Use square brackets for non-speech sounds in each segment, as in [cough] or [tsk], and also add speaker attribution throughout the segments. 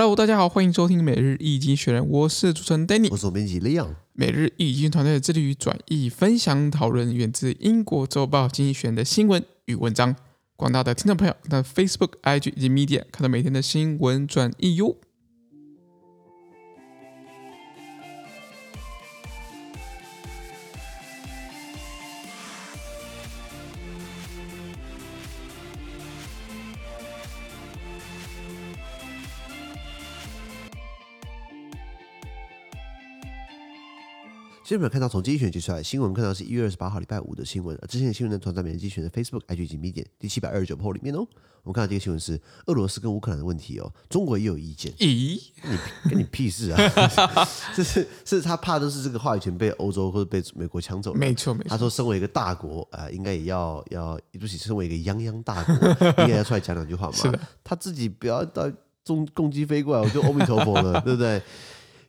Speaker 1: Hello，大家好，欢迎收听每日易经济学人，我是主持人 Danny，
Speaker 2: 我是总编辑 Leon。
Speaker 1: 每日易经济团队致力于转译、分享、讨论源自英国周报《经济学人》的新闻与文章。广大的听众朋友，在 Facebook、IG 以及 Media 看到每天的新闻转译哟。
Speaker 2: 今天我们看到从经济学人截出来新闻，看到是一月二十八号礼拜五的新闻。之前的新闻呢，存在每日经济学的 Facebook、IG 以及 Medium 第七百二十九号里面哦。我们看到这个新闻是俄罗斯跟乌克兰的问题哦，中国也有意见。
Speaker 1: 咦，
Speaker 2: 你跟你屁事啊！这 [laughs] 是是他怕的是这个话语权被欧洲或者被美国抢走了。
Speaker 1: 没错没错。
Speaker 2: 他说，身为一个大国啊、呃，应该也要要，对不起，身为一个泱泱大国，应该要出来讲两句话嘛。[laughs] 是的。他自己不要到中共机飞过来，我就阿弥陀佛了，对不对？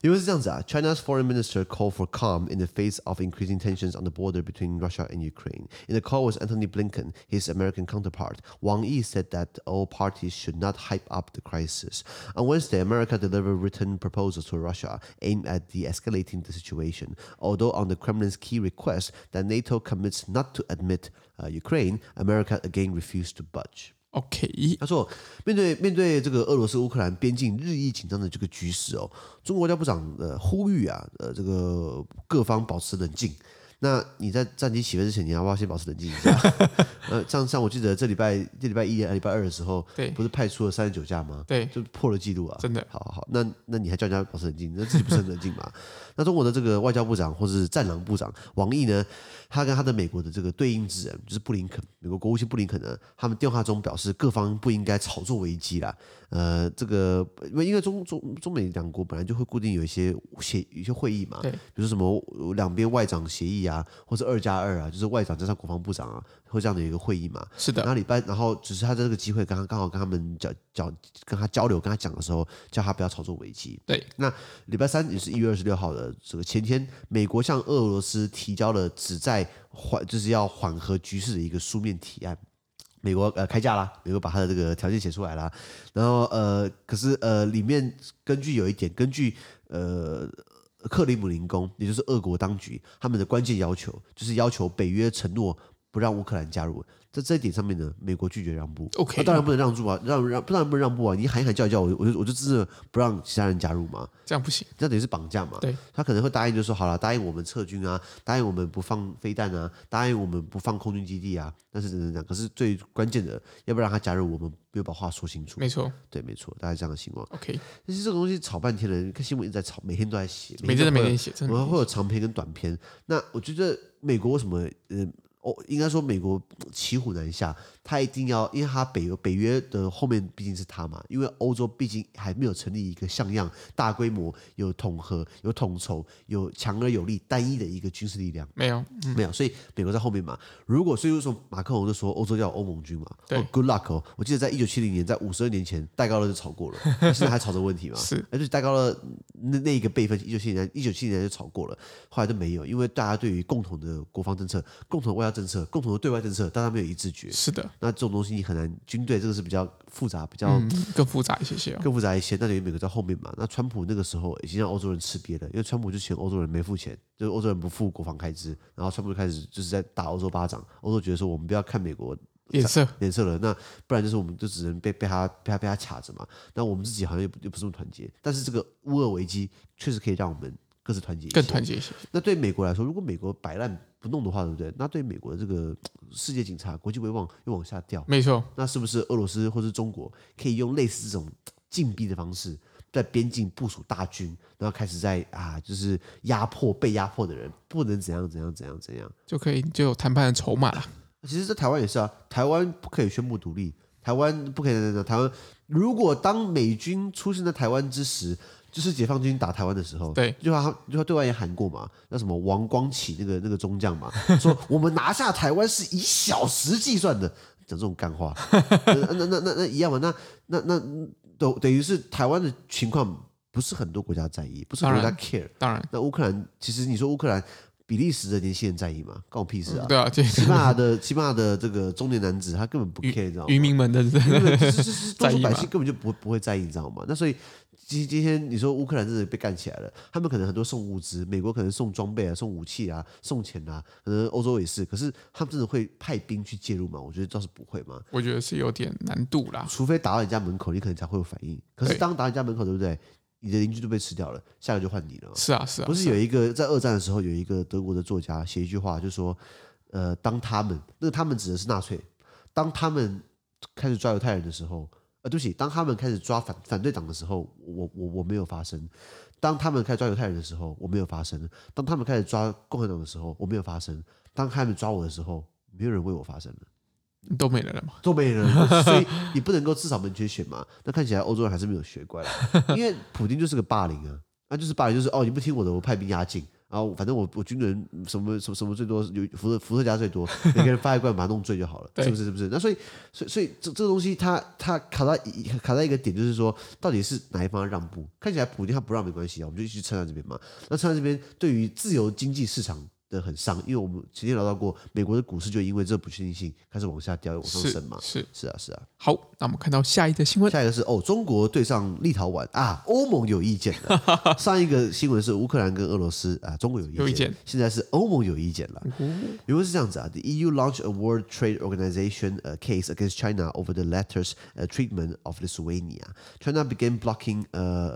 Speaker 2: 因为是这样子啊，China's foreign minister called for calm in the face of increasing tensions on the border between Russia and Ukraine. In the call with Antony Blinken, his American counterpart, Wang Yi said that all parties should not hype up the crisis. On Wednesday, America delivered written proposals to Russia aimed at de-escalating the situation. Although on the Kremlin's key request that NATO commits not to admit uh, Ukraine, America again refused to budge.
Speaker 1: OK，
Speaker 2: 他说，面对面对这个俄罗斯乌克兰边境日益紧张的这个局势哦，中国外交部长呃呼吁啊，呃这个各方保持冷静。那你在战机起飞之前，你要不要先保持冷静一下？[laughs] 呃，像像我记得这礼拜这礼拜一、礼拜二的时候，对，不是派出了三十九架吗？
Speaker 1: 对，
Speaker 2: 就破了记录啊！
Speaker 1: 真的，
Speaker 2: 好好好，那那你还叫人家保持冷静，那自己不是很冷静吗？[laughs] 那中国的这个外交部长或是战狼部长王毅呢，他跟他的美国的这个对应之人就是布林肯，美国国务卿布林肯呢，他们电话中表示，各方不应该炒作危机啦。呃，这个因为因为中中中美两国本来就会固定有一些协一些会议嘛，对，比如说什么两边外长协议啊，或者二加二啊，就是外长加上国防部长啊，会这样的一个会议嘛。是的。然后礼拜，然后只是他在这个机会刚刚刚好跟他们讲讲跟他交流，跟他讲的时候，叫他不要操作危机。对。那礼拜三也是一月二十六号的这个前天，美国向俄罗斯提交了旨在缓就是要缓和局势的一个书面提案。美国呃开价啦，美国把他的这个条件写出来啦，然后呃可是呃里面根据有一点，根据呃克里姆林宫，也就是俄国当局他们的关键要求，就是要求北约承诺不让乌克兰加入。在这一点上面呢，美国拒绝让步。OK，那当然不能让步啊，让让不然不能让步啊！你喊一喊叫一叫，我我就我就真的不让其他人加入嘛。这样不行，这样等于是绑架嘛。对，他可能会答应，就说好了，答应我们撤军啊，答应我们不放飞弹啊，答应我们不放空军基地啊。但是怎么讲？可是最关键的，要不让他加入，我们没有把话说清楚。没错，对，没错，大概这样的情况。OK，但是这个东西吵半天了，你看新闻一直在吵，每天都在写，每天每天写，我们会有长篇跟短篇。那我觉得美国为什么嗯？呃哦，应该说美国骑虎难下，他一定要，因为他北约北约的后面毕竟是他嘛，因为欧洲毕竟还没有成立一个像样、大规模、有统合、有统筹、有强而有力、单一的一个军事力量，没有，嗯、没有，所以美国在后面嘛。如果所以说马克龙就说欧洲要有欧盟军嘛，对、oh,，Good luck 哦。我记得在一九七零年，在五十二年前，戴高乐就吵过了，[laughs] 现在还吵着问题嘛，[laughs] 是，而且戴高乐那那一个辈分，一九七零年，一九七零年就吵过了，后来就没有，因为大家对于共同的国防政策、共同的外交政策、共同的对外政策，大家没有一致决。是的，那这种东西你很难。军队这个是比较复杂，比较、嗯、更复杂一些些、哦，更复杂一些。那等于美国在后面嘛。那川普那个时候已经让欧洲人吃瘪了，因为川普就嫌欧洲人没付钱，就是欧洲人不付国防开支，然后川普就开始就是在打欧洲巴掌。欧洲觉得说我们不要看美国脸色脸色了，那不然就是我们就只能被被他被他被他卡着嘛。那我们自己好像又不又不是那么团结。但是这个乌俄危机确实可以让我们各自团结更团结一些。那对美国来说，如果美国摆烂。不弄的话，对不对？那对美国的这个世界警察、国际威望又往下掉。没错。那是不是俄罗斯或是中国可以用类似这种禁闭的方式，在边境部署大军，然后开始在啊，就是压迫被压迫的人，不能怎样怎样怎样怎样，就可以就有谈判的筹码了。其实，在台湾也是啊，台湾不可以宣布独立，台湾不可以等等。台湾如果当美军出现在台湾之时。就是解放军打台湾的时候，对，就他就他对外也喊过嘛，那什么王光启那个那个中将嘛，[laughs] 说我们拿下台湾是以小时计算的，讲这种干话，[laughs] 那那那那那一样嘛，那那那等等于是台湾的情况不是很多国家在意，不是国家 care，当然，当然那乌克兰其实你说乌克兰比利时的年轻人在意吗？关我屁事啊！
Speaker 1: 对啊，
Speaker 2: 西班牙的西班牙的这个中年男子，他根本不 care，你知道吗？
Speaker 1: 渔民们的，[laughs]
Speaker 2: 就是就是多数百姓根本就不不会在意，你知道吗？那所以今今天你说乌克兰真的被干起来了，他们可能很多送物资，美国可能送装备啊、送武器啊、送钱啊，可能欧洲也是，可是他们真的会派兵去介入吗？我觉得倒是不会嘛。
Speaker 1: 我觉得是有点难度啦，
Speaker 2: 除非打到你家门口，你可能才会有反应。可是当打你家门口，对不对？你的邻居都被吃掉了，下个就换你了。
Speaker 1: 是啊，是啊。
Speaker 2: 不是有一个在二战的时候，有一个德国的作家写一句话，就说：“呃，当他们那个他们指的是纳粹，当他们开始抓犹太人的时候，呃，对不起，当他们开始抓反反对党的时候，我我我没有发声；当他们开始抓犹太人的时候，我没有发声；当他们开始抓共和党的时候，我没有发声；当他们抓我的时候，没有人为我发声了。”
Speaker 1: 都没人了嘛？
Speaker 2: 都没人了，所以你不能够至少门前选嘛。那看起来欧洲人还是没有学乖，因为普京就是个霸凌啊，那就是霸凌，就是哦，你不听我的，我派兵压境，然后反正我我军人什么什么什么最多有伏特伏特加最多，每个人发一罐把它弄醉就好了，是不是？是不是？那所以所以所以这这个东西它它卡在卡在一个点，就是说到底是哪一方让步？看起来普京他不让没关系啊，我们就一直撑在这边嘛。那撑在这边对于自由经济市场。的很伤，因为我们前天聊到过，美国的股市就因为这不确定性开始往下掉，往上升嘛。
Speaker 1: 是
Speaker 2: 是啊是啊。
Speaker 1: 好，那我们看到下一个新闻，
Speaker 2: 下一个是哦，中国对上立陶宛啊，欧盟有意见了。上一个新闻是乌克兰跟俄罗斯啊，中国有意见，意见。现在是欧盟有意见了。原文是这样子啊，The EU launched a World Trade Organization case against China over the latter's treatment of Lithuania. China began blocking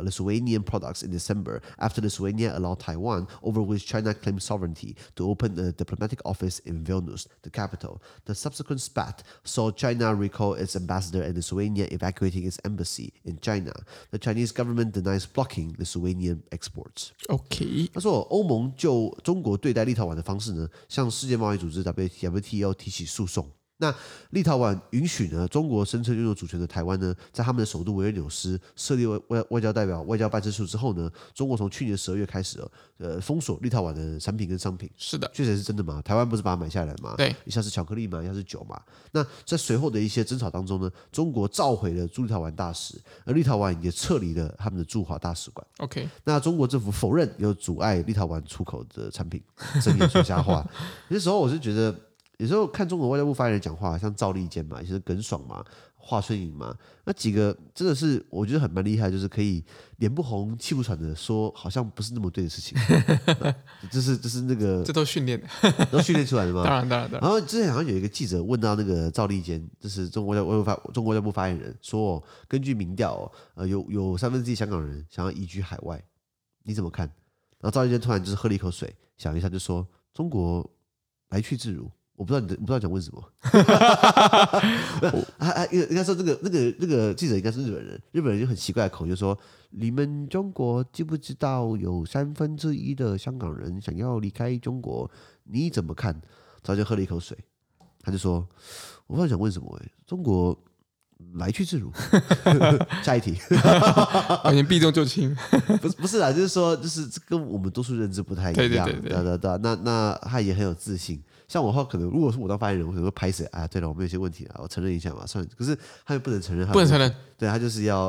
Speaker 2: Lithuanian products in December after Lithuania allowed Taiwan, over which China claimed sovereignty. To open a diplomatic office in Vilnius, the capital. The subsequent spat saw China recall its ambassador and Lithuania evacuating its embassy in China. The Chinese government denies blocking Lithuanian exports.
Speaker 1: OK，
Speaker 2: 他说欧盟就中国对待立陶宛的方式呢，向世界贸易组织 WTO 提起诉讼。 那立陶宛允许呢，中国声称拥有主权的台湾呢，在他们的首都维尔纽斯设立外外外交代表、外交办事处之后呢，中国从去年十二月开始呃，封锁立陶宛的产品跟商品。
Speaker 1: 是的，
Speaker 2: 确实是真的嘛？台湾不是把它买下来嘛？
Speaker 1: 对，
Speaker 2: 一下是巧克力嘛，一下是酒嘛。那在随后的一些争吵当中呢，中国召回了驻立陶宛大使，而立陶宛也撤离了他们的驻华大使馆。
Speaker 1: OK，
Speaker 2: 那中国政府否认有阻碍立陶宛出口的产品，睁眼说瞎话。[laughs] 有些时候我是觉得。有时候看中国外交部发言人讲话，像赵立坚嘛，也是耿爽嘛，华春莹嘛，那几个真的是我觉得很蛮厉害，就是可以脸不红气不喘的说，好像不是那么对的事情。[laughs] 这是这是那个，
Speaker 1: 这都训练的，
Speaker 2: 都训练出来的吗？
Speaker 1: 当然当然。
Speaker 2: 然后之前好像有一个记者问到那个赵立坚，就是中国外交发中国外交部发言人说，根据民调，呃，有有三分之一香港人想要移居海外，你怎么看？然后赵立坚突然就是喝了一口水，想一下就说，中国来去自如。我不知道你的，我不知道想问什么。[laughs] 啊啊，应应该说这个那个那个记者应该是日本人，日本人就很奇怪的口，就说：你们中国知不知道有三分之一的香港人想要离开中国？你怎么看？他就喝了一口水，他就说：我不知道想问什么哎，中国来去自如。[laughs] 下一题，[laughs]
Speaker 1: 完全避重就轻。[laughs]
Speaker 2: 不是不是啦，就是说，就是跟我们多数认知不太一样。对对对对，对对对，那那他也很有自信。像我的话，可能如果是我当发言人，我可能会拍谁啊？对了，我们有些问题啊，我承认一下嘛，算了。可是他又不能承认，
Speaker 1: 不能承认，
Speaker 2: 对他就是要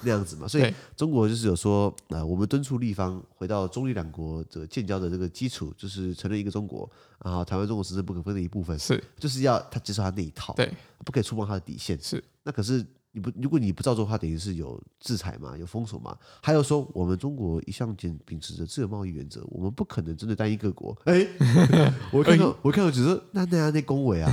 Speaker 2: 那样子嘛。所以中国就是有说啊、呃，我们敦促立方回到中立两国的建交的这个基础，就是承认一个中国，然后台湾中国实质不可分的一部分，是就是要他接受他那一套，对，不可以触碰他的底线。是那可是。你不，如果你不照做的话，等于是有制裁嘛，有封锁嘛。还有说，我们中国一向坚秉持着自由贸易原则，我们不可能针对单一各国。[laughs] 哎，我看到，我看到，只是那那样那恭维啊。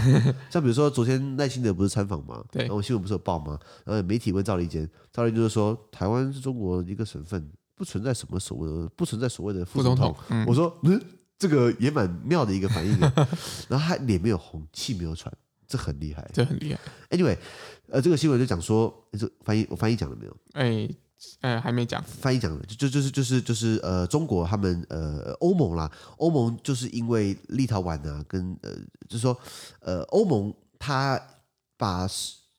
Speaker 2: 像比如说，昨天赖清德不是参访嘛？对，然后新闻不是有报吗？然后媒体问赵立坚，赵立坚就是说，台湾是中国一个省份，不存在什么所谓的，不存在所谓的副总统。我说，嗯，这个也蛮妙的一个反应。[laughs] 然后他脸没有红，气没有喘。这很厉害，
Speaker 1: 这很厉害。
Speaker 2: Anyway，呃，这个新闻就讲说，这翻译我翻译讲了没有？
Speaker 1: 哎，呃，还没讲。翻
Speaker 2: 译讲了，就就就是就是就是呃，中国他们呃欧盟啦，欧盟就是因为立陶宛啊，跟呃，就是说呃，欧盟他把。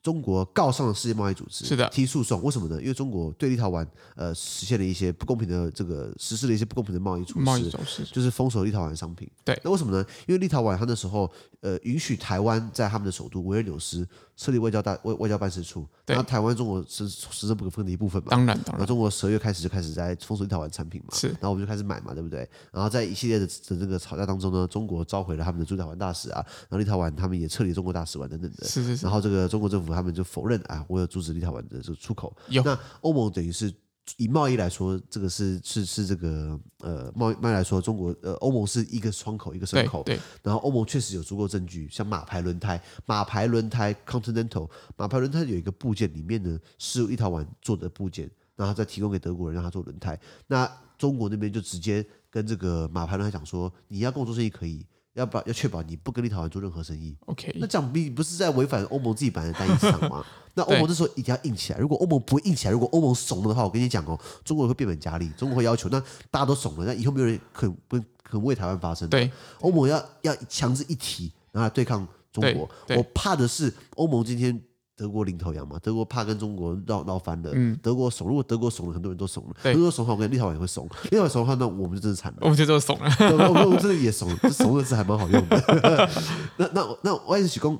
Speaker 2: 中国告上了世界贸易组织，是的，提诉讼。为什么呢？因为中国对立陶宛呃实现了一些不公平的这个实施了一些不公平的贸易措施，贸易措施就是封锁立陶宛商品。对，那为什么呢？因为立陶宛它那时候呃允许台湾在他们的首都维尔纽斯设立外交大外外交办事处，
Speaker 1: 对
Speaker 2: 那台湾中国是实政不可分的一部分嘛。
Speaker 1: 当然当然，
Speaker 2: 然后中国十二月开始就开始在封锁立陶宛产品嘛，
Speaker 1: 是，
Speaker 2: 然后我们就开始买嘛，对不对？然后在一系列的的这个吵架当中呢，中国召回了他们的驻立陶宛大使啊，然后立陶宛他们也撤离中国大使馆等等的，
Speaker 1: 是是是。
Speaker 2: 然后这个中国政府他们就否认啊，我有阻止立陶宛的这个出口。
Speaker 1: 有
Speaker 2: 那欧盟等于是。以贸易来说，这个是是是这个呃贸易贸易来说，中国呃欧盟是一个窗口一个牲口，
Speaker 1: 对。对
Speaker 2: 然后欧盟确实有足够证据，像马牌轮胎，马牌轮胎 Continental，马牌轮胎有一个部件里面呢是立陶宛做的部件，然后再提供给德国人让他做轮胎。那中国那边就直接跟这个马牌轮胎讲说，你要跟我做生意可以。要把要确保你不跟立陶宛做任何生意
Speaker 1: ？OK，
Speaker 2: 那这样你不是在违反欧盟自己版的单一市场吗？[laughs] 那欧盟这时候一定要硬起来。如果欧盟不硬起来，如果欧盟怂了的话，我跟你讲哦，中国会变本加厉，中国会要求，那大家都怂了，那以后没有人肯不肯为台湾发声。
Speaker 1: 对，
Speaker 2: 欧盟要要强制一体，然后来对抗中国。我怕的是欧盟今天。德国领头羊嘛，德国怕跟中国闹闹翻了。嗯，德国怂，如果德国怂了，很多人都怂了。德国怂的话，我跟立陶宛也会怂。立陶宛怂的话，那我们就真的惨了。
Speaker 1: 我们就真的怂了。
Speaker 2: 我们真的也怂了，这怂的字还蛮好用的。那 [laughs] 那那，我也是讲，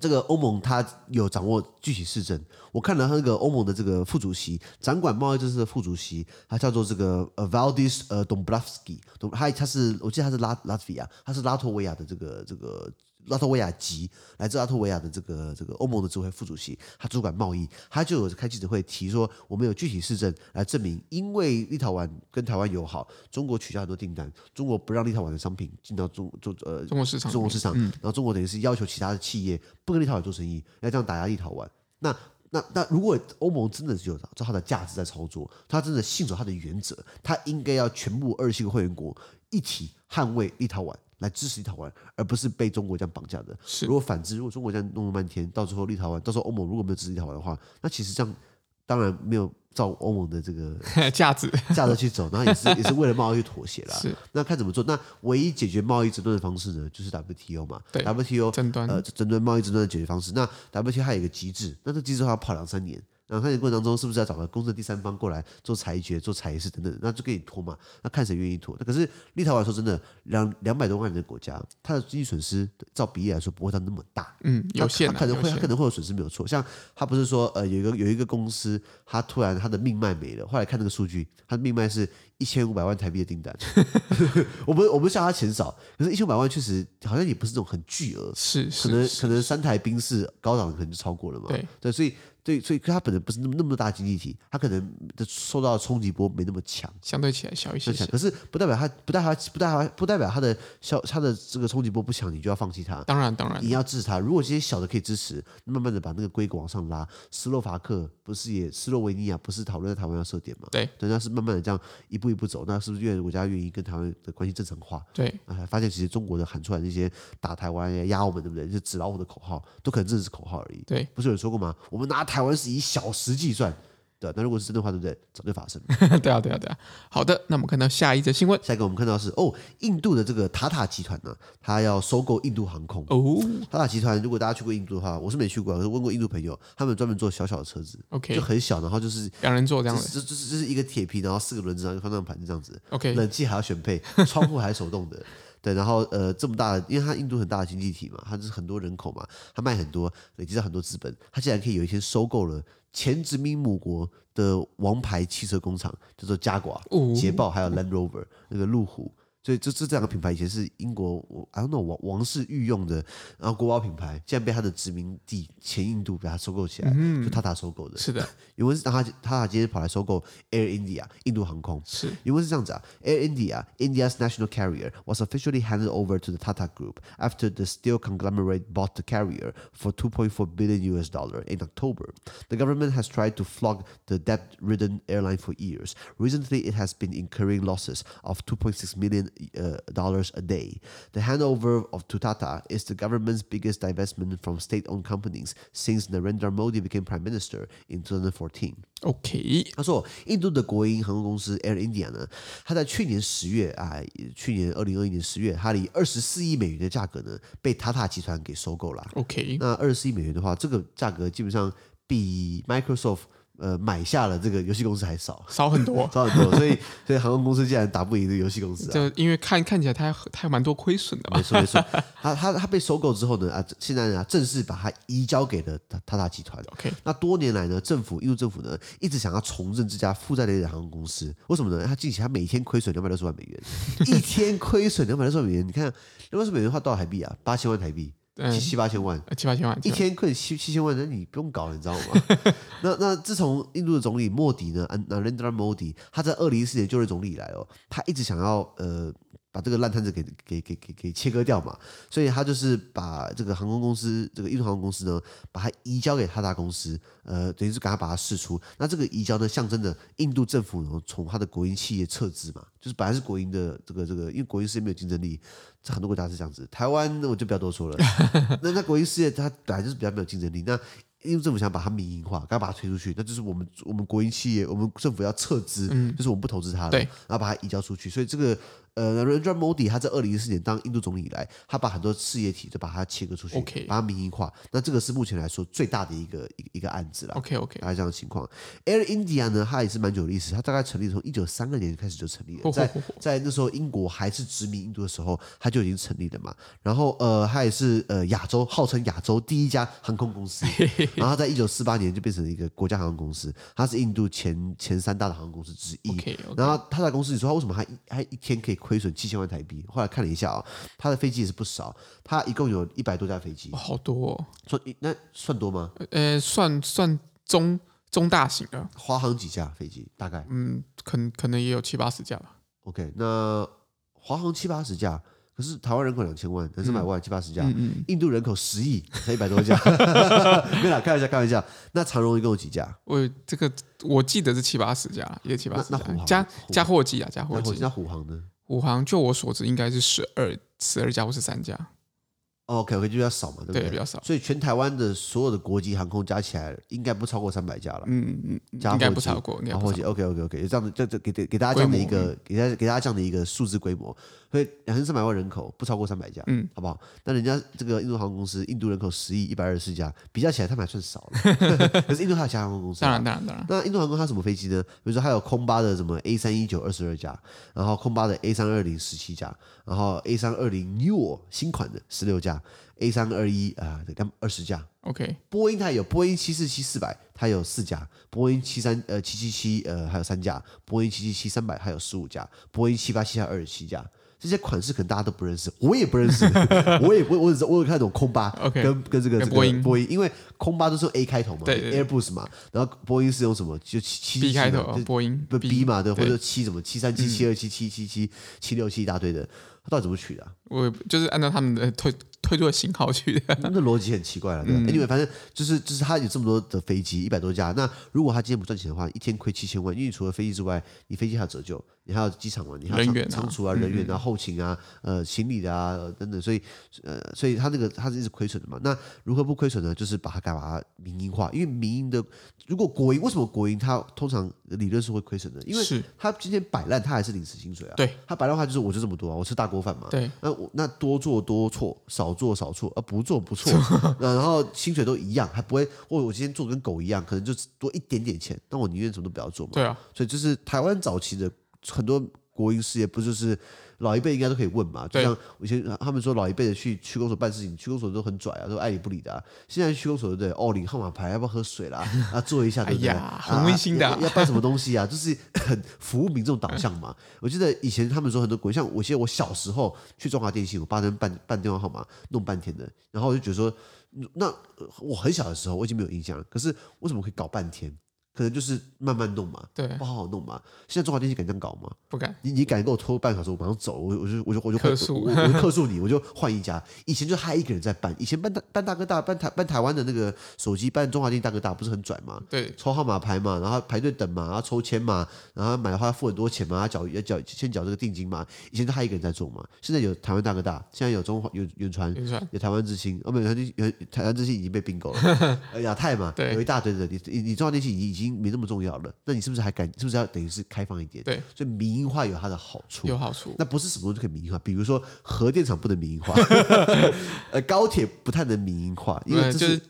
Speaker 2: 这个欧盟它有掌握具体市政。我看了那个欧盟的这个副主席，掌管贸易政策的副主席，他叫做这个呃 Valdis 呃 Dombrovskis，他他是我记得他是拉拉脱维亚，他是拉脱维亚的这个这个。拉脱维亚籍，来自拉脱维亚的这个这个欧盟的执委会副主席，他主管贸易，他就有开记者会提说，我们有具体事证来证明，因为立陶宛跟台湾友好，中国取消很多订单，中国不让立陶宛的商品进到中中呃
Speaker 1: 中国市场，
Speaker 2: 中国市场，
Speaker 1: 嗯、
Speaker 2: 然后中国等于是要求其他的企业不跟立陶宛做生意，要这样打压立陶宛。那那那如果欧盟真的是有照他的价值在操作，他真的信守他的原则，他应该要全部二十七个会员国一起捍卫立陶宛。来支持立陶宛，而不是被中国这样绑架的。是，如果反之，如果中国这样弄了半天，到时候立陶宛，到时候欧盟如果没有支持立陶宛的话，那其实这样当然没有照欧盟的这个
Speaker 1: 价值
Speaker 2: 价值去走，然后也是 [laughs] 也是为了贸易去妥协啦。
Speaker 1: 是，
Speaker 2: 那看怎么做？那唯一解决贸易争端的方式呢，就是 WTO 嘛。
Speaker 1: 对
Speaker 2: ，WTO
Speaker 1: 争端
Speaker 2: 呃争端贸易争端的解决方式。那 WTO 还有一个机制，那这机制的话要跑两三年。然后看你过程当中是不是要找个公正第三方过来做裁决、做裁事等等，那就给你拖嘛。那看谁愿意拖。那可是立陶宛说真的，两两百多万人的国家，它的经济损失照比例来说不会到那么大。
Speaker 1: 嗯，有限、啊。
Speaker 2: 它可能会，
Speaker 1: 它
Speaker 2: 可能会有损失没有错。像他不是说呃有一个有一个公司，他突然他的命脉没了，后来看那个数据，他的命脉是一千五百万台币的订单。[laughs] 我不我不是笑他钱少，可是一千五百万确实好像也不是这种很巨额。
Speaker 1: 是，是
Speaker 2: 可能可能三台宾士高档可能就超过了嘛。
Speaker 1: 对
Speaker 2: 对，所以。对，所以它本身不是那么那么大经济体，它可能的受到的冲击波没那么强，
Speaker 1: 相对起来小一些，些。
Speaker 2: 可是不代表它不代表它不代表不代表它的小它的这个冲击波不强，你就要放弃它。
Speaker 1: 当然当然，
Speaker 2: 你要支持它。如果这些小的可以支持，慢慢的把那个规格往上拉。斯洛伐克不是也斯洛维尼亚不是讨论在台湾要设点吗？
Speaker 1: 对，
Speaker 2: 等下是慢慢的这样一步一步走，那是不是越国家愿意跟台湾的关系正常化？
Speaker 1: 对，
Speaker 2: 啊，发现其实中国的喊出来那些打台湾呀、压我们，对不对？就是纸老虎的口号，都可能真的是口号而已。
Speaker 1: 对，
Speaker 2: 不是有人说过吗？我们拿台湾是以小。时计算，对，那如果是真的话，对不对？早就发生了。[laughs]
Speaker 1: 对啊，对啊，对啊。好的，那我们看到下一则新闻。
Speaker 2: 下一个我们看到是哦，印度的这个塔塔集团呢，它要收购印度航空。哦，塔塔集团，如果大家去过印度的话，我是没去过，可是问过印度朋友，他们专门做小小的车子
Speaker 1: ，OK，
Speaker 2: 就很小，然后就是
Speaker 1: 两人座这样子，
Speaker 2: 就就是就是一个铁皮，然后四个轮子，然后方向盘这样子
Speaker 1: ，OK，
Speaker 2: 冷气还要选配，窗户还是手动的。对，然后呃，这么大的，因为它印度很大的经济体嘛，它就是很多人口嘛，它卖很多，累积到很多资本，它竟然可以有一天收购了前殖民母国的王牌汽车工厂，叫做加寡、捷豹，还有 Land Rover 那个路虎。所以这这这两个品牌以前是英国我 I don't know 王王室御用的，然后国宝品牌，竟然被他的殖民地前印度被他收购起来，嗯、就塔塔收购的。
Speaker 1: 是的，
Speaker 2: 因为是他塔塔今天跑来收购 [laughs] Air India 印度航空，
Speaker 1: 是
Speaker 2: 因为是这样子啊，Air India India's national carrier was officially handed over to the Tata Group after the steel conglomerate bought the carrier for 2.4 billion US dollar in October. The government has tried to flog the debt-ridden airline for years. Recently, it has been incurring losses of 2.6 million. Uh, dollars a day. The handover of to Tata is the government's biggest divestment from state-owned companies since Narendra Modi became prime minister in 2014.
Speaker 1: OK，
Speaker 2: 他说，印度的国营航空公司 Air India 呢，它在去年十月啊，去年二零二一年十月，它以二十四亿美元的价格呢，被塔塔集团给收购了。
Speaker 1: OK，
Speaker 2: 那二十四亿美元的话，这个价格基本上比 Microsoft 呃买下了这个游戏公司还少，
Speaker 1: 少很多，[laughs]
Speaker 2: 少很多。所以所以航空公司竟然打不赢这个游戏公司啊！
Speaker 1: 就因为看看起来它它有蛮多亏损的嘛。
Speaker 2: 没错没错，他他他被收购之后呢啊，现在呢正式把它移交给了塔塔集团。
Speaker 1: OK，
Speaker 2: 那多年来呢，政府印度政府呢一直想要重振这家负债累累的航空公司，为什么呢？他近期他每天亏损两百六十万美元，[laughs] 一天亏损两百六十万美元，你看两百六十美元的话多少台币啊？八千万台币。七七八千万，
Speaker 1: 七八千万，
Speaker 2: 一天亏七七千万，那你不用搞了，你知道吗？[laughs] 那那自从印度的总理莫迪呢，Narendra Modi，他在二零一四年就任总理以来哦，他一直想要呃。把这个烂摊子给给给给给切割掉嘛，所以他就是把这个航空公司，这个印度航空公司呢，把它移交给他大公司，呃，等于是赶快把它释出。那这个移交呢，象征着印度政府呢从他的国营企业撤资嘛，就是本来是国营的这个这个，因为国营事业没有竞争力，这很多国家是这样子。台湾那我就不要多说了，[laughs] 那那国营事业它本来就是比较没有竞争力，那。印度政府想把它民营化，赶快把它推出去，那就是我们我们国营企业，我们政府要撤资，嗯、就是我们不投资它了，然后把它移交出去。所以这个呃，Narendra Modi 他在二零一四年当印度总理以来，他把很多事业体都把它切割出去，OK，把它民营化。那这个是目前来说最大的一个一个一个案子了，OK OK，大概这样的情况。Air India 呢，它也是蛮久的历史，它大概成立从一九三二年开始就成立了，在在那时候英国还是殖民印度的时候，它就已经成立了嘛。然后呃，它也是呃亚洲号称亚洲第一家航空公司。[laughs] 然后在一九四八年就变成了一个国家航空公司，它是印度前前三大的航空公司之一。Okay, okay. 然后它的公司，你说他为什么还还一天可以亏损七千万台币？后来看了一下啊、哦，他的飞机也是不少，他一共有一百多架飞机，
Speaker 1: 好多、哦。
Speaker 2: 说那算多吗？
Speaker 1: 呃，算算中中大型的。
Speaker 2: 华航几架飞机？大概
Speaker 1: 嗯，可能可能也有七八十架吧。
Speaker 2: OK，那华航七八十架。可是台湾人口两千万，两千百万七八十架，嗯嗯、印度人口十亿才一百多架，[laughs] 没啦，开玩笑，开玩笑。那长荣一共有几架？
Speaker 1: 我这个我记得是七八十架，也七八十架。加加货机啊，加货机。
Speaker 2: 那虎航呢？
Speaker 1: 虎航就我所知应该是十二十二家或是三家。
Speaker 2: OK，OK，就比较少嘛，对不对？
Speaker 1: 对，比较少。
Speaker 2: 所以全台湾的所有的国际航空加起来，应该不超过三百架了。
Speaker 1: 嗯嗯，应该不超过。然后
Speaker 2: ，OK，OK，OK，这样子，这这给给给大家这样的一个，给大家给大家这样的一个数字规模。所以两千三百万人口不超过三百架，嗯，好不好？那人家这个印度航空公司，印度人口十亿一百二十四架，比较起来他们还算少了。[laughs] 可是印度还有其他航空公司，
Speaker 1: 当然当然当然。
Speaker 2: 那印度航空它什么飞机呢？比如说它有空巴的什么 A 三一九二十二架，然后空巴的 A 三二零十七架，然后 A 三二零 neo 新款的十六架，A 三二一啊，这刚二十架。
Speaker 1: OK，
Speaker 2: 波音它有波音七四七四百，它有四架；波音七三呃七七七呃还有三架；波音七七七三百还有十五架；波音七八七还有二十七架。这些款式可能大家都不认识，我也不认识，[laughs] 我也不，我只知道我有看懂空巴跟跟这个这个波音，波音，因为空巴都是用 A 开头嘛，对，Airbus 嘛，然后波音是用什么？就七
Speaker 1: 七开头，波音
Speaker 2: 不 B 嘛，对，或者七什么七三七七二七七七七七六七一大堆的，他到底怎么取的？
Speaker 1: 我就是按照他们的推。推出的型号去的，
Speaker 2: 那逻辑很奇怪了，对吧？嗯 anyway, 反正就是就是他有这么多的飞机，一百多架。那如果他今天不赚钱的话，一天亏七千万。因为除了飞机之外，你飞机还有折旧，你还有机场嘛，你还有仓仓储啊、人员啊、后勤啊、呃行李的啊等等。所以呃，所以他那个他是一直亏损的嘛。那如何不亏损呢？就是把它改把它民营化。因为民营的，如果国营为什么国营它通常理论是会亏损的？因为他今天摆烂，他还是领死薪水啊。
Speaker 1: 对，
Speaker 2: 他摆烂的话就是我就这么多啊，我吃大锅饭嘛。
Speaker 1: 对，
Speaker 2: 那我那多做多错，少做少错，而不做不错，[laughs] 然后薪水都一样，还不会。或我今天做跟狗一样，可能就多一点点钱，但我宁愿什么都不要做嘛。
Speaker 1: 对啊，
Speaker 2: 所以就是台湾早期的很多国营事业，不就是老一辈应该都可以问嘛？就像以前他们说老一辈的去区公所办事情，区公所都很拽啊，都爱理不理的啊。现在区公所对不对？哦，领号码牌，要不要喝水啦？[laughs] 啊，坐一下对不对？
Speaker 1: 很温馨的。
Speaker 2: 要办什么东西啊？就是很服务民众导向嘛。我记得以前他们说很多国，像我记得我小时候去中华电信，我爸在办办电话号码，弄半天的，然后我就觉得说，那我很小的时候我已经没有印象了，可是为什么可以搞半天？可能就是慢慢弄嘛，对，不好好弄嘛。现在中华电信敢这样搞吗？
Speaker 1: 不敢。
Speaker 2: 你你敢给我拖半小时，我马上走，我我就我就我就
Speaker 1: 客诉，
Speaker 2: 我就客诉你，我就换一家。以前就他一个人在办，以前办大办大哥大，办台办台湾的那个手机，办中华电信大哥大，不是很拽吗？
Speaker 1: 对，
Speaker 2: 抽号码牌嘛，然后排队等嘛，然后抽签嘛，然后买的话要付很多钱嘛，要缴要缴先缴这个定金嘛。以前就他一个人在做嘛。现在有台湾大哥大，现在有中华有远传，有台湾之星，哦，没有，台湾之星已经被并购了，[laughs] 亚太嘛，对，有一大堆的。你你你中华电信已经没那么重要了。那你是不是还敢？是不是要等于是开放一点？
Speaker 1: 对，
Speaker 2: 所以民营化有它的好处，
Speaker 1: 有好处。
Speaker 2: 那不是什么东西都可以民营化，比如说核电厂不能民营化，[laughs] 呃，高铁不太能民营化，因为这是。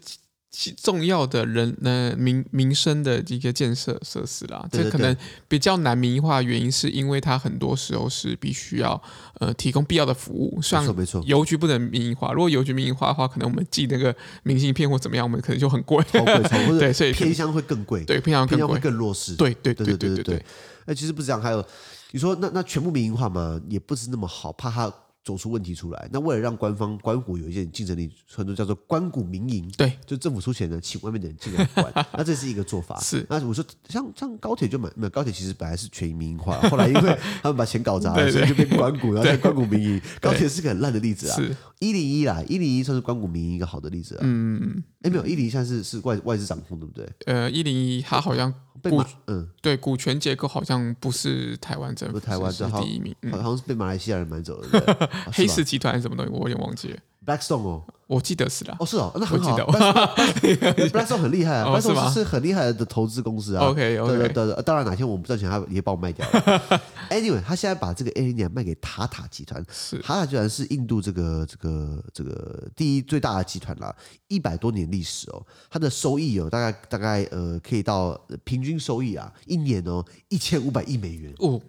Speaker 1: 重要的人呃民民生的一个建设设施啦，
Speaker 2: 对对对，
Speaker 1: 这可能比较难民营化，原因是因为它很多时候是必须要呃提供必要的服务，像邮局不能民营化，如果邮局民营化的话，可能我们寄那个明信片或怎么样，我们可能就很贵，
Speaker 2: 超贵超贵，[laughs]
Speaker 1: 对，所以
Speaker 2: 偏乡会更贵，
Speaker 1: 对，偏乡更贵，
Speaker 2: 会更弱势，
Speaker 1: 对对对对对对，对，对。
Speaker 2: 那其实不是这样，还有你说那那全部民营化嘛，也不是那么好，怕它。走出问题出来，那为了让官方官股有一些竞争力，很多叫做官股民营，
Speaker 1: 对，
Speaker 2: 就政府出钱呢，请外面的人进来管，[laughs] 那这是一个做法。是，那我说像像高铁就蛮，没有高铁其实本来是全民营化，后来因为 [laughs] 他们把钱搞砸了，所以就变官股，[laughs] 然后再官股民营。高铁是个很烂的例子啊，是一零一啦，一零一算是官股民营一个好的例子啊。嗯，哎，没有一零一现在是是外外资掌控，对不对？
Speaker 1: 呃，一零一它好像被。股
Speaker 2: 嗯，
Speaker 1: 对，股权结构好像不是台湾政府，
Speaker 2: 台湾
Speaker 1: 是第一名，
Speaker 2: 好像是被马来西亚人买走了。
Speaker 1: 黑石集团是什么东西？我有点忘记了。
Speaker 2: Blackstone 哦。
Speaker 1: 我记得是啦，
Speaker 2: 哦是哦，那很好。[laughs] Blackstone 很厉害啊，Blackstone 是很厉害的投资公司啊。
Speaker 1: OK OK，
Speaker 2: 对对对，当然哪天我们不赚钱，他也把我卖掉。[laughs] Anyway，他现在把这个 A 零零卖给塔塔集团，塔塔集团是印度这个这个这个第一最大的集团啦，一百多年历史哦，它的收益有大概大概呃可以到平均收益啊，一年哦一千五百亿美元哦。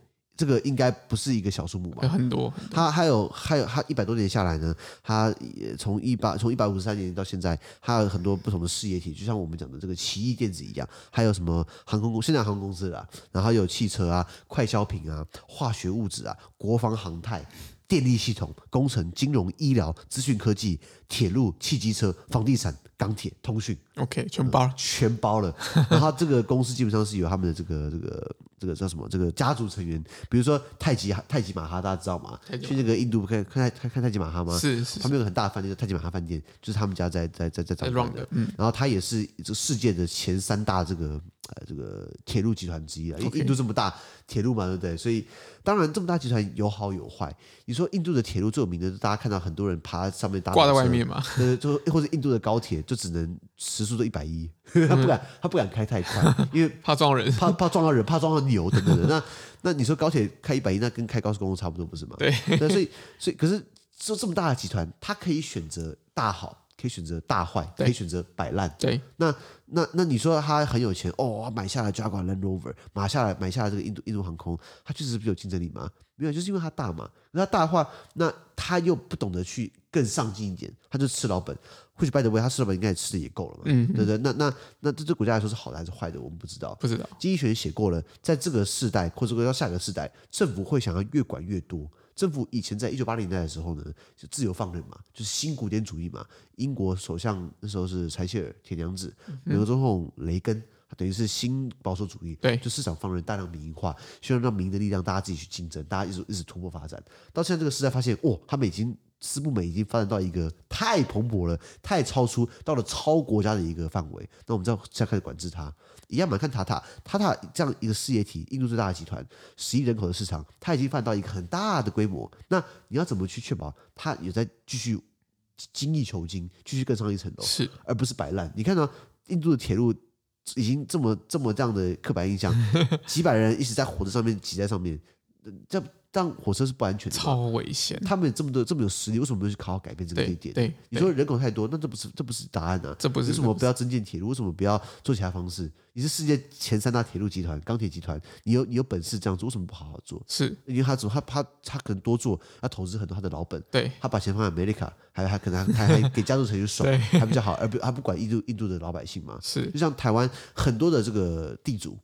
Speaker 2: 这个应该不是一个小数目吧？
Speaker 1: 很多，
Speaker 2: 他还有还有他一百多年下来呢，他也从一八从一百五十三年到现在，他有很多不同的事业体，就像我们讲的这个奇异电子一样，还有什么航空公现在航空公司啦，然后还有汽车啊、快消品啊、化学物质啊、国防航太、电力系统、工程、金融、医疗、资讯科技、铁路、汽机车、房地产。钢铁、通讯
Speaker 1: ，OK，全包了，呃，
Speaker 2: 全包了。然后这个公司基本上是有他们的这个、这个、这个叫什么？这个家族成员，比如说太极太极马哈，大家知道吗？去那个印度看看看看太极马哈吗？是是。他们有个很大的饭店，叫太极马哈饭店，就是他们家在在在在掌管的。嗯。然后他也是这世界的前三大这个呃这个铁路集团之一啊，因为印度这么大，铁路嘛，对不对？所以。当然，这么大集团有好有坏。你说印度的铁路最有名的，大家看到很多人爬上面搭，挂
Speaker 1: 在外面嘛？
Speaker 2: 呃，就或者印度的高铁就只能时速都一百一，[laughs] 他不敢，他不敢开太快，因为 [laughs]
Speaker 1: 怕撞人，
Speaker 2: 怕怕撞到人，怕撞到牛等等的。那那你说高铁开一百一，那跟开高速公路差不多，不是吗？
Speaker 1: 对。
Speaker 2: 那所以所以，可是这这么大的集团，他可以选择大好。可以选择大坏，可以选择摆烂。对，那那那你说他很有钱哦，买下来 Jaguar Land Rover，买下来买下来这个印度印度航空，他确实是不是有竞争力吗？没有，就是因为他大嘛。那他大的话，那他又不懂得去更上进一点，他就吃老本。或许 by the way，他吃老本应该也吃的也够了嘛。嗯，对不对？那那那这对国家来说是好的还是坏的？我们不知道。
Speaker 1: 不知道。经济
Speaker 2: 学写过了，在这个世代或者说要下一个世代，政府会想要越管越多。政府以前在一九八零年代的时候呢，就自由放任嘛，就是新古典主义嘛。英国首相那时候是柴切尔铁娘子，美国总统雷根，等于是新保守主义，对，就市场放任，大量民营化，希望让民营的力量大家自己去竞争，大家一直一直突破发展。到现在这个时代，发现哦，他们已经。私部美已经发展到一个太蓬勃了，太超出到了超国家的一个范围。那我们再再开始管制它，一样嘛。看塔塔，塔塔这样一个事业体，印度最大的集团，十亿人口的市场，它已经发展到一个很大的规模。那你要怎么去确保它也在继续精益求精，继续更上一层楼？是，而不是摆烂。你看到印度的铁路已经这么这么这样的刻板印象，[laughs] 几百人一直在火车上面挤在上面，这。但火车是不安全的，
Speaker 1: 超危险。
Speaker 2: 他们有这么多这么有实力，为什么不去好好改变这个地点？对，你说人口太多，那这不是这不是答案啊？这不是为什么不要增建铁路？为什么不要做其他方式？你是世界前三大铁路集团，钢铁集团，你有你有本事这样做，为什么不好好做？是因为他怎么他他他可能多做，他投资很多他的老本。对，他把钱放在 America，还还可能还还给家族成员爽，还比较好，而不他不管印度印度的老百姓嘛。是，就像台湾很多的这个地主。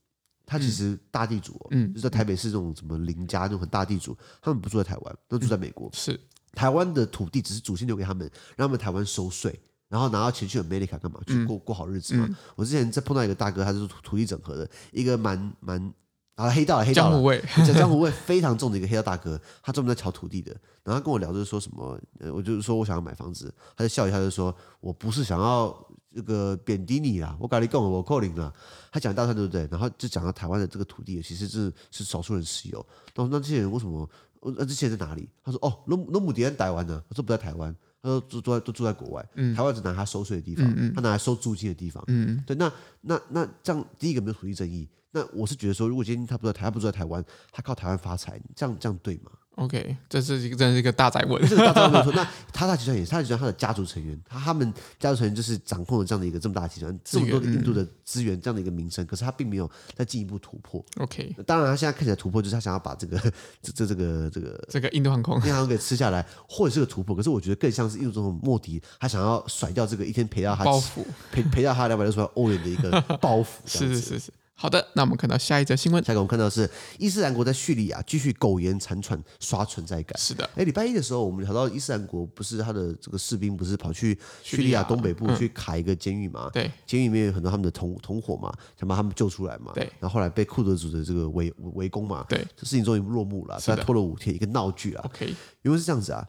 Speaker 2: 他其实大地主、哦，嗯，就是在台北市这种什么林家那种很大地主，他们不住在台湾，都住在美国。是台湾的土地只是祖先留给他们，让他们台湾收税，然后拿到钱去 America 干嘛？去过过好日子嘛。我之前在碰到一个大哥，他是土土地整合的，一个蛮蛮啊黑道黑道江湖味，江湖味非常重的一个黑道大哥，他专门在炒土地的。然后他跟我聊就是说什么，呃，我就是说我想要买房子，他就笑一下就说，我不是想要。这个贬低你啦，我跟你讲，我扣零了。他讲一大串，对不对？然后就讲到台湾的这个土地，其实是是少数人持有。那那这些人为什么？那这些人在哪里？他说：哦，那那姆迪在台湾呢。他说不在台湾，他说住住在都住在国外。嗯，台湾只拿他收税的地方，嗯嗯，他拿来收租金的地方。嗯，对。那那那这样第一个没有土地争议。那我是觉得说，如果今天他不在台，他不住在台湾，他靠台湾发财，这样这样对吗
Speaker 1: ？OK，这是一个真是一个大宅问。
Speaker 2: 这个大哉问说，[laughs] 那他大集团也是，他集团他的家族成员，他他们家族成员就是掌控了这样的一个这么大的集团，这么多的印度的资源，这样的一个名声，可是他并没有再进一步突破。
Speaker 1: OK，
Speaker 2: 当然他现在看起来突破就是他想要把这个这这这个这个
Speaker 1: 这个印度航空
Speaker 2: 印度航空给吃下来，或者是个突破。可是我觉得更像是印度总统莫迪，他想要甩掉这个一天赔到他 [laughs]
Speaker 1: 包袱
Speaker 2: 赔赔到他两百六十万欧元的一个 [laughs] 包袱。
Speaker 1: 是是是是。好的，那我们看到下一则新闻。
Speaker 2: 下一个我们看到的是伊斯兰国在叙利亚继续苟延残喘，刷存在感。
Speaker 1: 是的，
Speaker 2: 哎，礼拜一的时候，我们聊到伊斯兰国不是他的这个士兵不是跑去叙利亚东北部去卡一个监狱嘛？对，监狱里面有很多他们的同同伙嘛，想把他们救出来嘛？对，然后后来被库德族的这个围围攻嘛？对，这事情终于落幕了，虽然拖了五天，一个闹剧啊。OK，因为是这样子啊。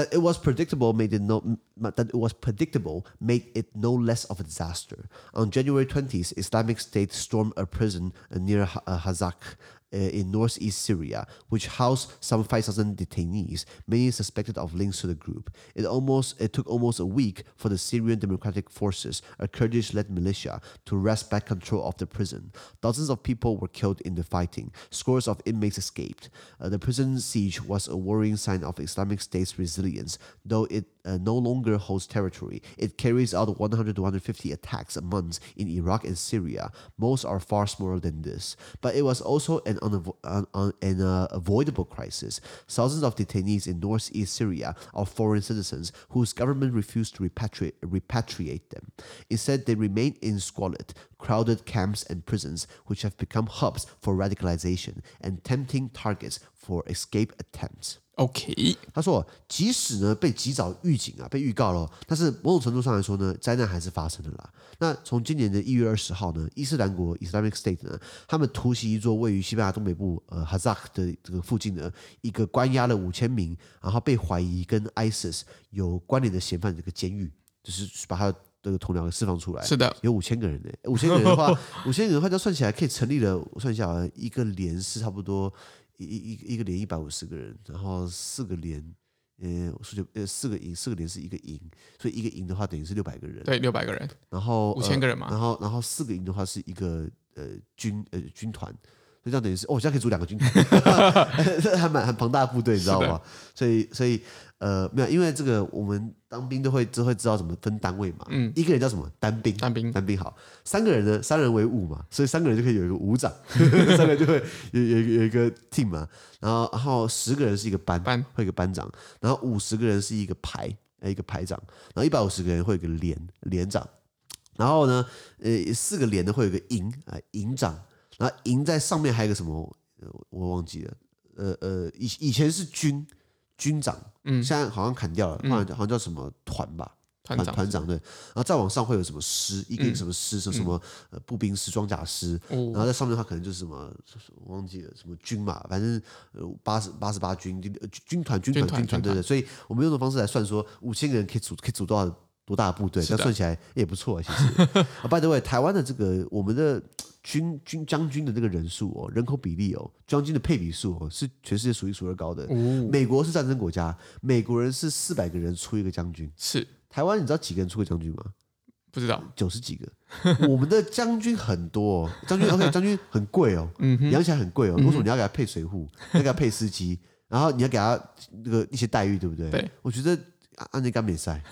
Speaker 2: That it was predictable made it no that it was predictable made it no less of a disaster. On January 20th, Islamic State stormed a prison near uh, Hazak in northeast Syria, which housed some 5,000 detainees, many suspected of links to the group. It almost it took almost a week for the Syrian Democratic Forces, a Kurdish-led militia, to wrest back control of the prison. Dozens of people were killed in the fighting. Scores of inmates escaped. Uh, the prison siege was a worrying sign of Islamic State's resilience, though it uh, no longer holds territory. It carries out 100 to 150 attacks a month in Iraq and Syria. Most are far smaller than this. But it was also an, unavo- un- un- an uh, avoidable crisis. Thousands of detainees in northeast Syria are foreign citizens whose government refused to repatriate, repatriate them. Instead, they remain in squalid, crowded camps and prisons, which have become hubs for radicalization and tempting targets for escape attempts.
Speaker 1: OK，
Speaker 2: 他说，即使呢被及早预警啊，被预告了，但是某种程度上来说呢，灾难还是发生的啦。那从今年的一月二十号呢，伊斯兰国 （Islamic State） 呢，他们突袭一座位于西班牙东北部呃哈萨克的这个附近的一个关押了五千名，然后被怀疑跟 ISIS 有关联的嫌犯这个监狱，就是把他的这个同僚给释放出来。
Speaker 1: 是的，
Speaker 2: 有五千个人呢，五千个人的话，五千个人的话，就算起来可以成立了。我算一下啊，一个连是差不多。一一一个连一百五十个人，然后四个连，呃，数学呃四个营，四个连是一个营，所以一个营的话等于是六百个人。
Speaker 1: 对，六百个人。
Speaker 2: 然后
Speaker 1: 五千个人嘛。
Speaker 2: 然后然后四个营的话是一个呃军呃军团，这样等于是哦，我现在可以组两个军团，这 [laughs] 还蛮很庞大的部队，你知道吗？所以所以。呃，没有，因为这个我们当兵都会都会知道怎么分单位嘛。嗯，一个人叫什么？单兵。单兵，单兵好。三个人呢？三人为伍嘛，所以三个人就可以有一个伍长，[laughs] 三个人就会有有有一个 team 嘛。然后然后十个人是一个班，班会有一个班长。然后五十个人是一个排，一个排长。然后一百五十个人会有一个连连长。然后呢，呃，四个连呢会有一个营啊营长。然后营在上面还有一个什么？我忘记了。呃呃，以以前是军。军长，嗯，现在好像砍掉了，好像好像叫什么团吧，团团长对，然后再往上会有什么师，一个什么师，什么什么呃步兵师、装甲师，然后在上面的话可能就是什么，我忘记了什么军嘛，反正呃八十八十八军军团军团军团对对，所以我们用这种方式来算说五千个人可以组可以组多少多大部队，这样算起来也不错啊，其实。[laughs] 啊，by the way，台湾的这个我们的。军军将军的这个人数哦，人口比例哦，将军的配比数哦，是全世界数一数二高的。哦、美国是战争国家，美国人是四百个人出一个将军。是台湾，你知道几个人出个将军吗？
Speaker 1: 不知道，
Speaker 2: 九十几个。我们的将军很多，哦，[laughs] 将军 OK，将军很贵哦，嗯，养起来很贵哦。为什么你要给他配水户，要给他配司机，然后你要给他那个一些待遇，对不对？对，我觉得。案件干美赛，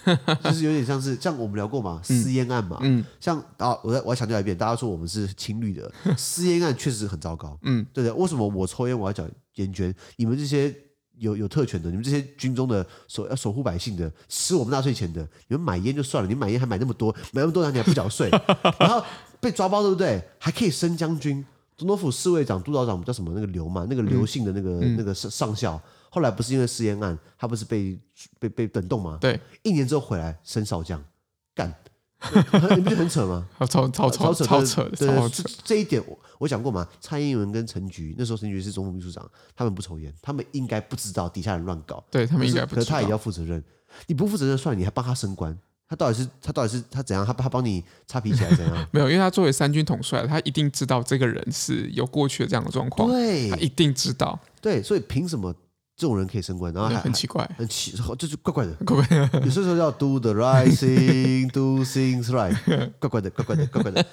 Speaker 2: 就是有点像是像我们聊过嘛，私烟案嘛，嗯，像啊，我再我要强调一遍，大家说我们是亲绿的，[laughs] 私烟案确实很糟糕，嗯，对不对？为什么我抽烟我要缴烟捐？你们这些有有特权的，你们这些军中的守要守护百姓的，吃我们纳税钱的，你们买烟就算了，你买烟还买那么多，买那么多然后你还不缴税，[laughs] 然后被抓包对不对？还可以升将军，总统府侍卫长、督导长叫什么？那个刘嘛，那个刘姓的那个、嗯、那个上上校。后来不是因为私烟案，他不是被被被冷冻吗？对，一年之后回来升少将，干，[laughs] 你不觉得很扯吗？
Speaker 1: 超超超扯，超扯，
Speaker 2: 对，这一点我我讲过嘛。蔡英文跟陈菊那时候陈菊是总统秘书长，他们不抽烟，他们应该不知道底下人乱搞，
Speaker 1: 对他们应该不知道，可
Speaker 2: 是他也要负责任。你不负责任算了，你还帮他升官，他到底是他到底是他怎样？他他帮你擦皮鞋怎样？[laughs]
Speaker 1: 没有，因为他作为三军统帅，他一定知道这个人是有过去的这样的状况，对，他一定知道。
Speaker 2: 对，所以凭什么？这种人可以升官，然后还
Speaker 1: 很奇怪，
Speaker 2: 很奇，就是怪怪的，
Speaker 1: 怪怪的。[laughs]
Speaker 2: 有时候要 do the right thing，do things right，[laughs] 怪怪的，怪怪的，怪怪的。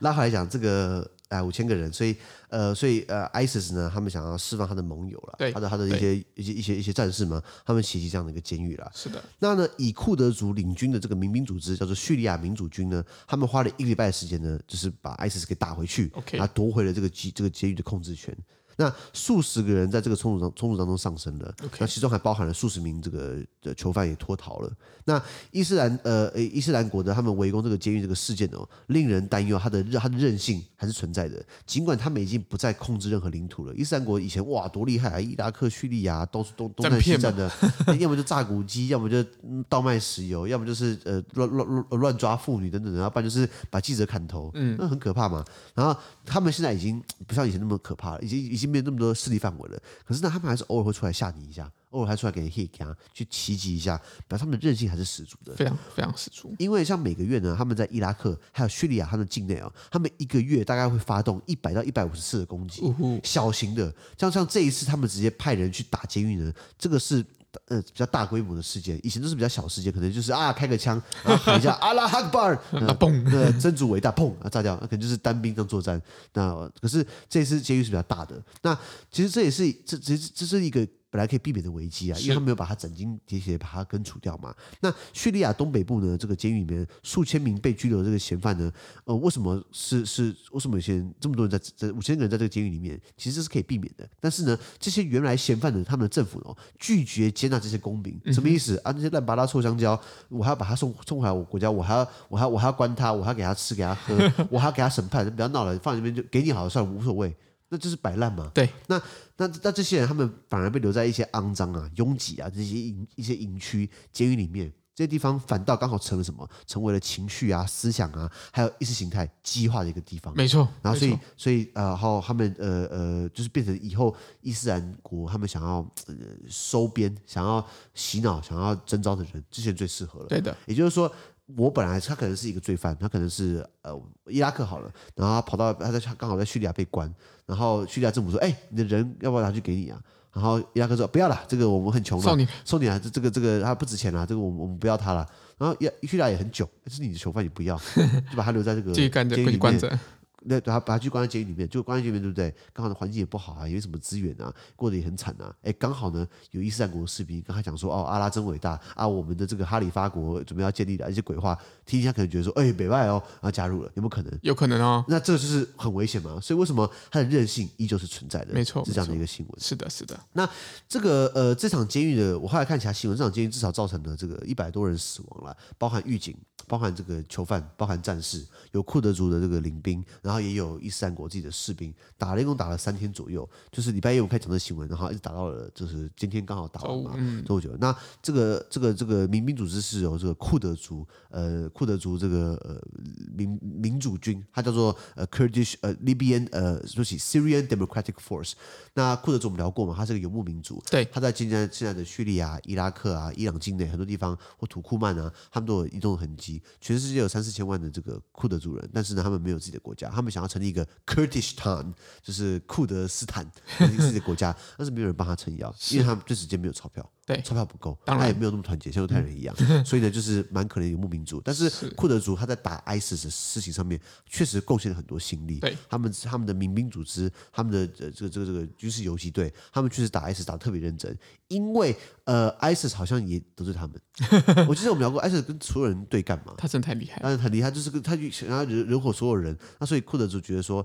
Speaker 2: 拉回来讲，这个哎五千个人，所以呃，所以呃，ISIS 呢，他们想要释放他的盟友了，
Speaker 1: 对，
Speaker 2: 他的他的一些一些一些一些战士们，他们袭击这样的一个监狱了。
Speaker 1: 是的。
Speaker 2: 那呢，以库德族领军的这个民兵组织叫做叙利亚民主军呢，他们花了一个礼拜的时间呢，就是把 ISIS 给打回去
Speaker 1: ，OK，
Speaker 2: 他夺回了这个监这个监狱的控制权。那数十个人在这个冲突当冲突当中丧生了.那其中还包含了数十名这个的囚犯也脱逃了。那伊斯兰呃伊斯兰国的他们围攻这个监狱这个事件哦，令人担忧，他的他的韧性还是存在的。尽管他们已经不再控制任何领土了，伊斯兰国以前哇多厉害啊，伊拉克、叙利亚都是东东南西战的，[laughs] 要么就炸古迹，要么就倒卖石油，要么就是呃乱乱乱乱抓妇女等等，然后不然就是把记者砍头，嗯，那很可怕嘛。然后他们现在已经不像以前那么可怕了，已经已经。没有那么多势力范围了，可是呢，他们还是偶尔会出来吓你一下，偶尔还出来给你 hit 给他去袭击一下，表示他们的韧性还是十足的，
Speaker 1: 非常非常十足。
Speaker 2: 因为像每个月呢，他们在伊拉克还有叙利亚他们境内哦，他们一个月大概会发动一百到一百五十次的攻击，小型的，像像这一次他们直接派人去打监狱呢，这个是。呃，比较大规模的事件，以前都是比较小事件，可能就是啊，开个枪，然后喊一下 [laughs] 阿拉哈克巴尔，嘣，那真主伟大，砰，啊，炸掉，那可能就是单兵刚作战。那可是这次监狱是比较大的，那其实这也是这这这是一个。本来可以避免的危机啊，因为他没有把它斩钉截铁把它根除掉嘛。那叙利亚东北部呢，这个监狱里面数千名被拘留的这个嫌犯呢，呃，为什么是是为什么有些人这么多人在这五千个人在这个监狱里面，其实这是可以避免的。但是呢，这些原来嫌犯的他们的政府呢，拒绝接纳这些公民，什么意思啊？那些烂八拉臭香蕉，我还要把他送送回来我国家，我还要我还要我还要关他，我还要给他吃给他喝，[laughs] 我还要给他审判，不要闹了，放在那边就给你好了算了，无所谓。那就是摆烂嘛。对，那那那这些人，他们反而被留在一些肮脏啊、拥挤啊这些营一些营区、监狱里面，这些地方反倒刚好成了什么？成为了情绪啊、思想啊，还有意识形态激化的一个地方。
Speaker 1: 没错。
Speaker 2: 然后所以所以呃，然后他们呃呃，就是变成以后伊斯兰国他们想要、呃、收编、想要洗脑、想要征召的人，之前最适合了。
Speaker 1: 对的。
Speaker 2: 也就是说。我本来他可能是一个罪犯，他可能是呃伊拉克好了，然后他跑到他在刚好在叙利亚被关，然后叙利亚政府说：“哎，你的人要不要拿去给你啊？”然后伊拉克说：“不要了，这个我们很穷了，送你送你啊，这这个这个他不值钱了，这个我们我们不要他了。”然后伊叙利亚也很囧，是你的囚犯你不要，就把他留在这个监狱里面。那把他把他去关在监狱里面，就关在监狱里面，对不对？刚好的环境也不好啊，也没什么资源啊，过得也很惨啊。哎，刚好呢，有伊斯兰国的士兵跟他讲说：“哦，阿拉真伟大啊，我们的这个哈里发国准备要建立的一些鬼话，听一下可能觉得说，哎，北外哦，然后加入了，有没有可能？
Speaker 1: 有可能哦。
Speaker 2: 那这就是很危险嘛。所以为什么他的韧性依旧是存在的？
Speaker 1: 没错，
Speaker 2: 是这样的一个新闻。
Speaker 1: 是的，是的。
Speaker 2: 那这个呃，这场监狱的，我后来看其他新闻，这场监狱至少造成了这个一百多人死亡了，包含狱警。包含这个囚犯，包含战士，有库德族的这个领兵，然后也有伊斯兰国自己的士兵，打了一共打了三天左右，就是礼拜一我们开讲的新闻，然后一直打到了，就是今天刚好打完嘛，多久、嗯？那这个这个这个民兵组织是由这个库德族，呃，库德族这个呃民民主军，它叫做呃 Kurdish 呃 Libyan 呃说起 Syrian Democratic Force。那库德族我们聊过嘛，它是个游牧民族，对，它在今天现在的叙利亚、伊拉克啊、伊朗境内很多地方或土库曼啊，他们都有移动痕迹。全世界有三四千万的这个库德族人，但是呢，他们没有自己的国家，他们想要成立一个 Kurdish Town，就是库德斯坦自己的国家，但是没有人帮他撑腰，因为他们这时间没有钞票。对，钞票不够，当然他也没有那么团结，像犹太人一样，嗯、[laughs] 所以呢，就是蛮可怜的游牧民族。但是库德族他在打 ISIS 的事情上面，确实贡献了很多心力。对，他们他们的民兵组织，他们的这个这个这个军事游击队，他们确实打 ISIS 打得特别认真。因为呃，ISIS 好像也得罪他们。我记得我们聊过，ISIS 跟所有人对干嘛？
Speaker 1: 他真的太厉害，
Speaker 2: 但是很厉害，就是跟他想要惹惹火所有人。那所以库德族觉得说。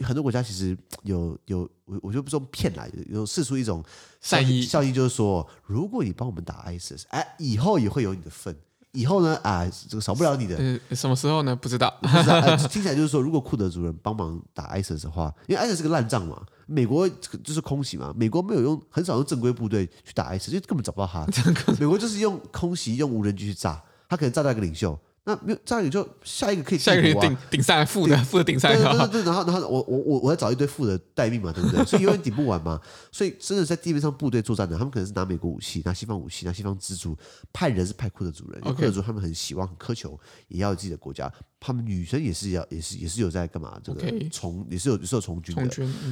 Speaker 2: 很多国家其实 [tsk] 有有我我就不说骗来的，有试出一种善意效应，就是说，如果你帮我们打 ISIS，哎，以后也会有你的份。以后呢，啊，这个少不了你的。
Speaker 1: 呃，什么时候呢？不知道。
Speaker 2: 不知道呃、[laughs] 听起来就是说，如果库德族人帮忙打 ISIS 的话，因为 ISIS 是个烂仗嘛，美国就是空袭嘛，美国没有用，很少用正规部队去打 ISIS，就根本找不到他。[laughs] 美国就是用空袭，用无人机去炸，他可能炸到一个领袖。那没有这样，你就下一个可以
Speaker 1: 下一个人顶顶上来负的负的顶上来，
Speaker 2: 对对对，然后然后我我我我要找一堆负的待命嘛，对不对？[laughs] 所以永远顶不完嘛。所以真的在地面上部队作战的，他们可能是拿美国武器，拿西方武器，拿西方资助，派人是派库的主人，库的主他们很希望很苛求，也要有自己的国家。他们女生也是要也是也是有在干嘛？这个从也是有也是有从军的。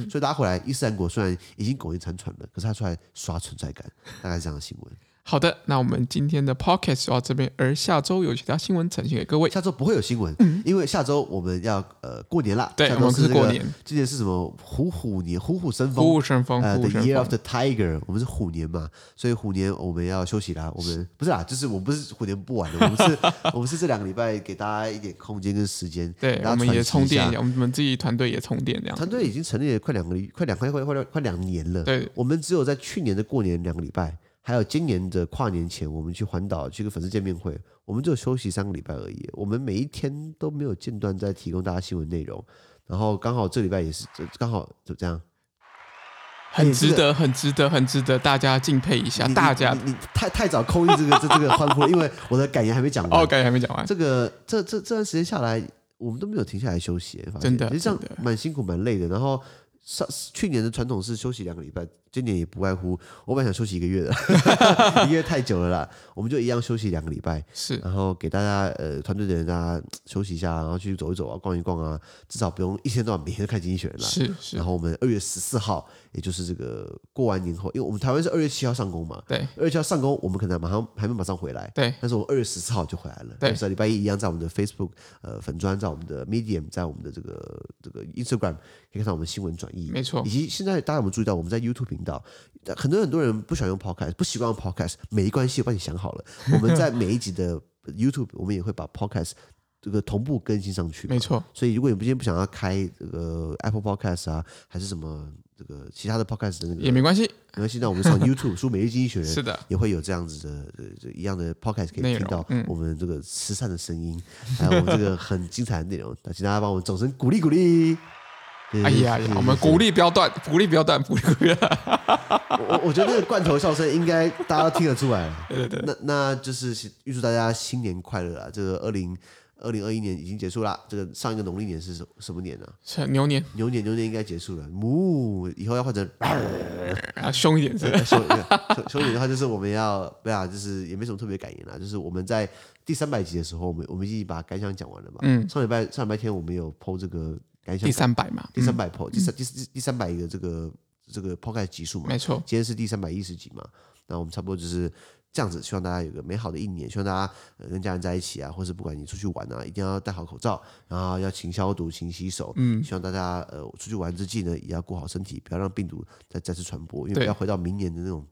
Speaker 2: 所以大家回来，伊斯兰国虽然已经苟延残喘了，可是他出来刷存在感，大概是这样的新闻。
Speaker 1: 好的，那我们今天的 podcast 就到这边，而下周有其他新闻呈现给各位。
Speaker 2: 下周不会有新闻，嗯、因为下周我们要呃过年啦。
Speaker 1: 对，我们是过年。
Speaker 2: 今年是什么？虎虎年，虎虎生风。
Speaker 1: 虎虎生风。
Speaker 2: 呃，The Year of the Tiger，我们是虎年嘛，所以虎年我们要休息啦。我们 [laughs] 不是啊，就是我们不是虎年不玩的，我们是，[laughs] 我们是这两个礼拜给大家一点空间跟时间。
Speaker 1: 对，我们也充电一下，我们自己团队也充电这样。
Speaker 2: 团队已经成立了快两个快两快快快快两年了。
Speaker 1: 对，
Speaker 2: 我们只有在去年的过年两个礼拜。还有今年的跨年前，我们去环岛去个粉丝见面会，我们就休息三个礼拜而已。我们每一天都没有间断在提供大家新闻内容，然后刚好这礼拜也是，刚好就这样，
Speaker 1: 很值得，很值得，很值得大家敬佩一下。大家，
Speaker 2: 太太早扣一这个这这个欢呼了，因为我的感言还没讲完。
Speaker 1: 哦，感言还没讲完。
Speaker 2: 这个这这这段时间下来，我们都没有停下来休息，
Speaker 1: 真的，
Speaker 2: 其实这样蛮辛苦蛮累的。然后上去年的传统是休息两个礼拜。今年也不外乎，我本来想休息一个月的，一个月太久了啦，我们就一样休息两个礼拜，
Speaker 1: 是，
Speaker 2: 然后给大家呃团队的人大家休息一下，然后去走一走啊，逛一逛啊，至少不用一天到晚每天都看经济学人了，
Speaker 1: 是是。
Speaker 2: 然后我们二月十四号，也就是这个过完年后，因为我们台湾是二月七号上工嘛，
Speaker 1: 对，
Speaker 2: 二月七号上工，我们可能马上还没马上回来，
Speaker 1: 对，
Speaker 2: 但是我们二月十四号就回来了，对，礼拜一一样在我们的 Facebook 呃粉砖，在我们的 Medium，在我们的这个这个 Instagram 可以看到我们新闻转译，
Speaker 1: 没错，
Speaker 2: 以及现在大家有没有注意到我们在 YouTube 频道？很多很多人不喜欢用 Podcast，不习惯用 Podcast，没关系，我帮你想好了。[laughs] 我们在每一集的 YouTube，我们也会把 Podcast 这个同步更新上去。
Speaker 1: 没错，
Speaker 2: 所以如果你今天不想要开这个 Apple Podcast 啊，还是什么这个其他的 Podcast 的那个
Speaker 1: 也没关系，
Speaker 2: 没关系。那我们上 YouTube，书每日经济学人 [laughs]
Speaker 1: 是的，也
Speaker 2: 会有这样子的这一样的 Podcast 可以听到我们这个慈善的声音，还有我们这个很精彩的内容。那请大家帮我们掌声鼓励鼓励。
Speaker 1: 哎呀呀！我们 [laughs] 鼓励不要断，鼓励不要断，鼓励不要断。
Speaker 2: 我我觉得那个罐头笑声应该大家都听得出来。[laughs]
Speaker 1: 对对对。
Speaker 2: 那那就是预祝大家新年快乐啊！这个二零二零二一年已经结束了，这个上一个农历年是什什么年呢？
Speaker 1: 是牛年。
Speaker 2: 牛年牛年应该结束了。呜，以后要换成 [laughs]
Speaker 1: 啊凶一点是
Speaker 2: 凶凶凶一点的话，就是我们要不要？就是也没什么特别感言啦。就是我们在第三百集的时候，我们我们已经把感想讲完了嘛。嗯。上礼拜上礼拜天我们有 po 这个。
Speaker 1: 第三百嘛，
Speaker 2: 第三百 po，第三第第三百一个这个这个 podcast 集数嘛，
Speaker 1: 没错。
Speaker 2: 今天是第三百一十集嘛，那我们差不多就是这样子。希望大家有个美好的一年，希望大家跟家人在一起啊，或是不管你出去玩啊，一定要戴好口罩，然后要勤消毒、勤洗手。嗯，希望大家呃出去玩之际呢，也要顾好身体，不要让病毒再再次传播，因为不要回到明年的那种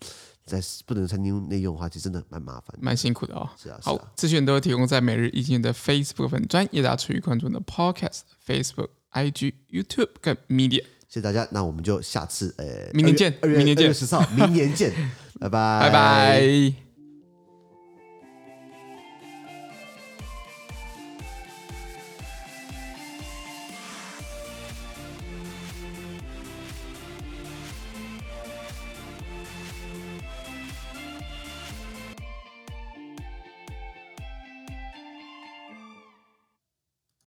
Speaker 2: 在不能餐厅内用的话，其实真的蛮麻烦，
Speaker 1: 蛮辛苦的哦。
Speaker 2: 是啊，
Speaker 1: 好，资讯都会提供在每日一经的 Facebook 粉专，也大家持续关注的 Podcast Facebook。IG、YouTube 跟 Media，
Speaker 2: 谢谢大家，那我们就下次呃，
Speaker 1: 明年见，
Speaker 2: 二月
Speaker 1: 明年
Speaker 2: 见，十四号，明年见，[laughs] 拜拜，
Speaker 1: 拜拜。